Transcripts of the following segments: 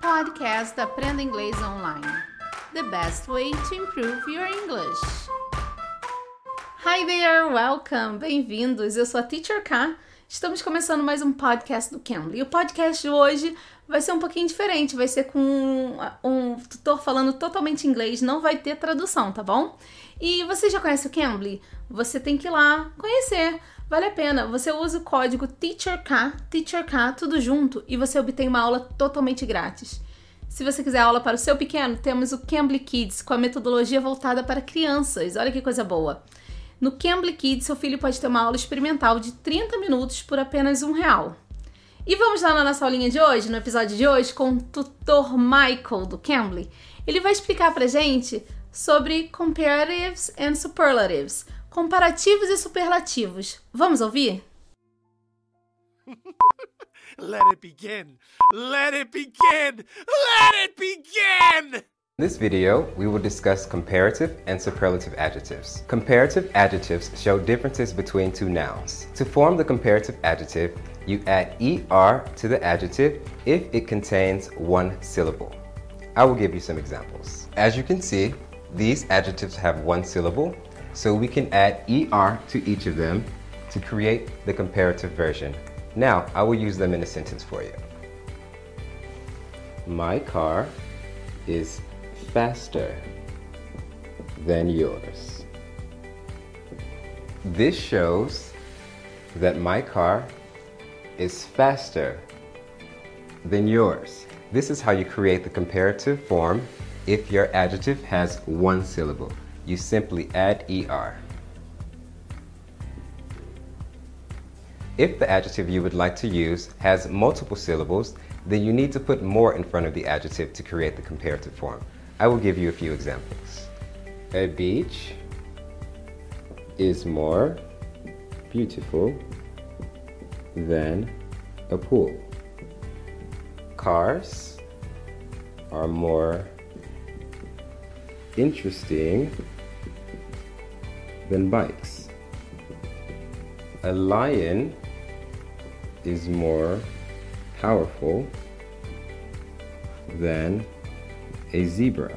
Podcast Aprenda Inglês Online. The best way to improve your English. Hi there, welcome, bem-vindos. Eu sou a Teacher K. Estamos começando mais um podcast do Cambly. E o podcast de hoje vai ser um pouquinho diferente, vai ser com um, tutor falando totalmente inglês, não vai ter tradução, tá bom? E você já conhece o Cambly? Você tem que ir lá conhecer. Vale a pena. Você usa o código TEACHERK, TEACHERK, tudo junto, e você obtém uma aula totalmente grátis. Se você quiser aula para o seu pequeno, temos o Cambly Kids, com a metodologia voltada para crianças. Olha que coisa boa. No Cambly Kids, seu filho pode ter uma aula experimental de 30 minutos por apenas um real. E vamos lá na nossa aulinha de hoje, no episódio de hoje, com o tutor Michael do Cambly. Ele vai explicar pra gente sobre comparatives and superlatives, comparativos e superlativos. Vamos ouvir? Let it begin. Let it begin. Let it begin. In this video, we will discuss comparative and superlative adjectives. Comparative adjectives show differences between two nouns. To form the comparative adjective, you add ER to the adjective if it contains one syllable. I will give you some examples. As you can see, these adjectives have one syllable, so we can add ER to each of them to create the comparative version. Now, I will use them in a sentence for you. My car is faster than yours. This shows that my car is faster than yours. This is how you create the comparative form if your adjective has one syllable. You simply add ER. If the adjective you would like to use has multiple syllables, then you need to put more in front of the adjective to create the comparative form. I will give you a few examples. A beach is more beautiful than a pool. Cars are more interesting than bikes. A lion is more powerful than a zebra.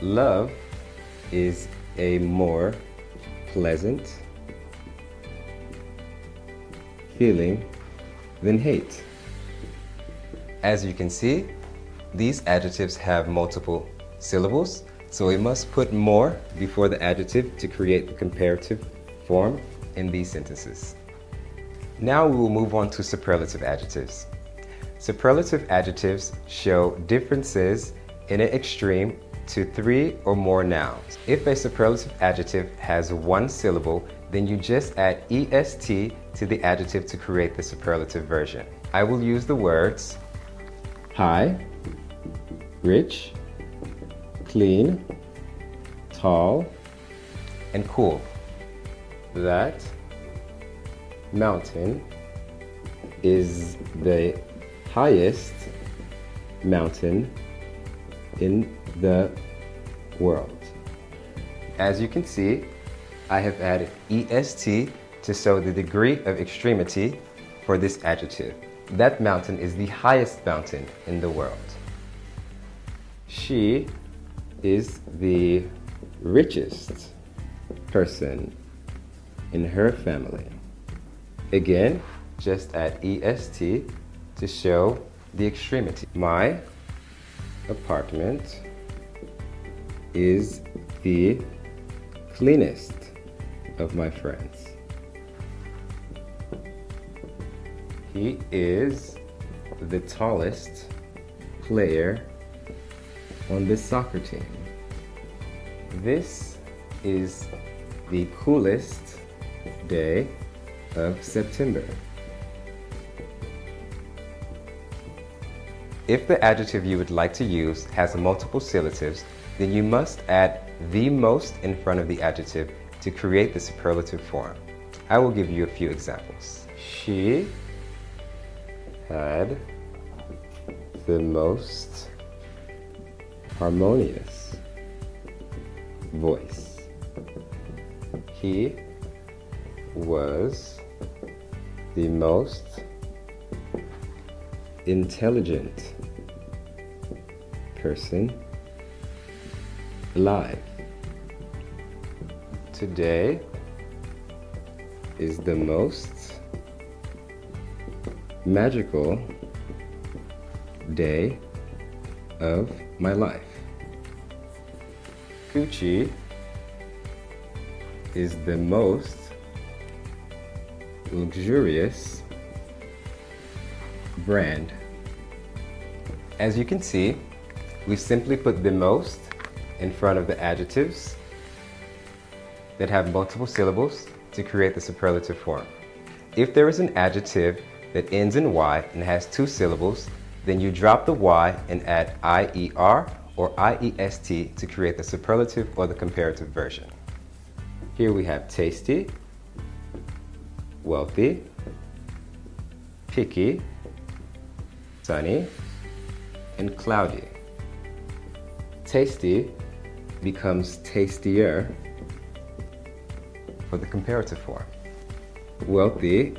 Love is a more pleasant feeling than hate. As you can see, these adjectives have multiple syllables, so we must put more before the adjective to create the comparative form in these sentences. Now we will move on to superlative adjectives. Superlative adjectives show differences in an extreme to three or more nouns. If a superlative adjective has one syllable, then you just add est to the adjective to create the superlative version. I will use the words high, rich, clean, tall, and cool. That mountain is the highest mountain in the world. As you can see, I have added est to show the degree of extremity for this adjective. That mountain is the highest mountain in the world. She is the richest person in her family. Again, just add est to show the extremity. My apartment is the cleanest of my friends. He is the tallest player on this soccer team. This is the coolest day of September. If the adjective you would like to use has multiple syllatives, then you must add the most in front of the adjective to create the superlative form. I will give you a few examples. She had the most harmonious voice. He was the most intelligent person live. Today is the most magical day of my life. Gucci is the most luxurious brand. As you can see, we simply put the most in front of the adjectives that have multiple syllables to create the superlative form. If there is an adjective that ends in Y and has two syllables, then you drop the Y and add IER or IEST to create the superlative or the comparative version. Here we have tasty, wealthy, picky, sunny, and cloudy. Tasty becomes tastier for the comparative form. Wealthy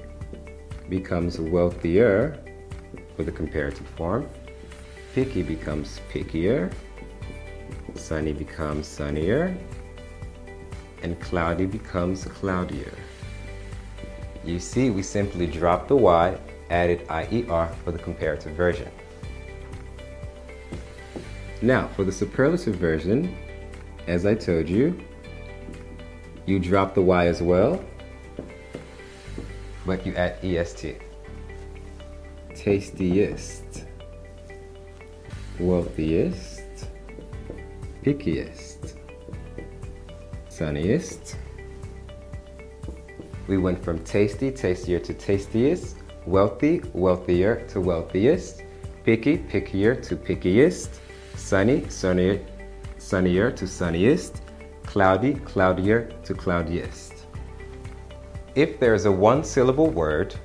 becomes wealthier for the comparative form. Picky becomes pickier. Sunny becomes sunnier. And cloudy becomes cloudier. You see, we simply dropped the Y, added IER for the comparative version. Now, for the superlative version, as I told you, you drop the Y as well, but you add EST. Tastiest, wealthiest, pickiest, sunniest. We went from tasty, tastier to tastiest, wealthy, wealthier to wealthiest, picky, pickier to pickiest, sunny, sunnier, sunnier to sunniest, cloudy, cloudier to cloudiest. If there is a one syllable word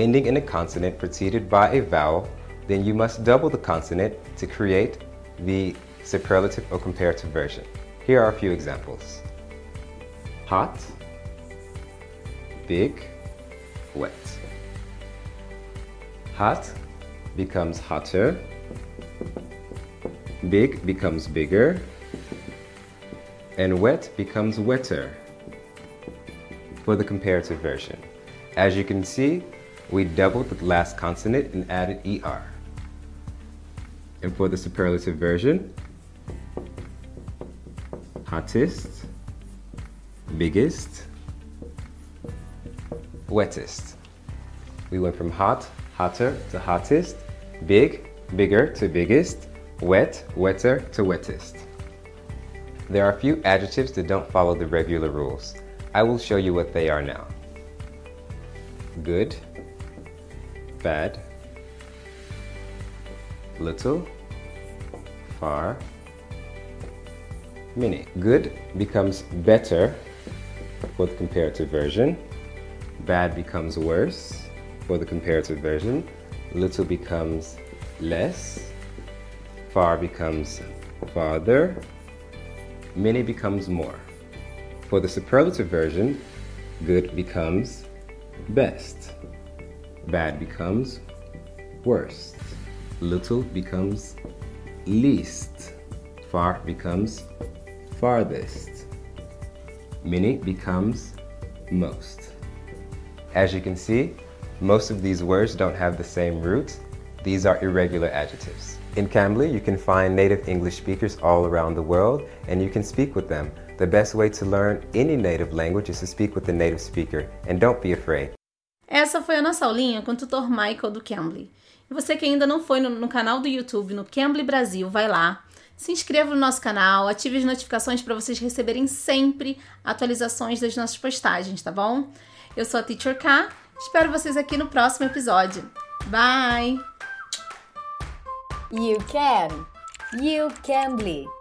ending in a consonant preceded by a vowel, then you must double the consonant to create the superlative or comparative version. Here are a few examples. Hot, big, wet. Hot becomes hotter, big becomes bigger, and wet becomes wetter for the comparative version. As you can see, we doubled the last consonant and added ER. And for the superlative version, hottest, biggest, wettest. We went from hot, hotter to hottest, big, bigger to biggest, wet, wetter to wettest. There are a few adjectives that don't follow the regular rules. I will show you what they are now. Good, bad, little, far, many. Good becomes better for the comparative version. Bad becomes worse for the comparative version. Little becomes less. Far becomes farther many becomes more. For the superlative version, good becomes best, bad becomes worst, little becomes least, far becomes farthest, many becomes most. As you can see, most of these words don't have the same root. These are irregular adjectives. In Cambly, you can find native English speakers all around the world and you can speak with them. The best way to learn any native language is to speak with the native speaker and don't be afraid. Essa foi a nossa aulinha com o tutor Michael do Cambly. E você que ainda não foi no, no canal do YouTube, no Cambly Brasil, vai lá, se inscreva no nosso canal, ative as notificações para vocês receberem sempre atualizações das nossas postagens, tá bom? Eu sou a Teacher K, espero vocês aqui no próximo episódio. Bye! You can. You can be.